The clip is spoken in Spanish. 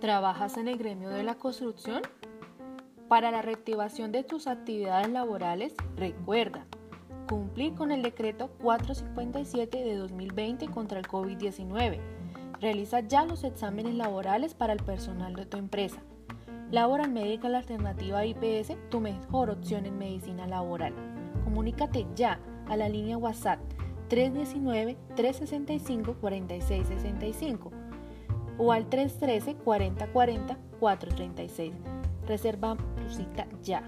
¿Trabajas en el gremio de la construcción? Para la reactivación de tus actividades laborales, recuerda cumplir con el decreto 457 de 2020 contra el COVID-19. Realiza ya los exámenes laborales para el personal de tu empresa. Laboral Médica la alternativa IPS, tu mejor opción en medicina laboral. Comunícate ya a la línea WhatsApp 319-365-4665 o al 313-4040-436. Reserva tu cita ya.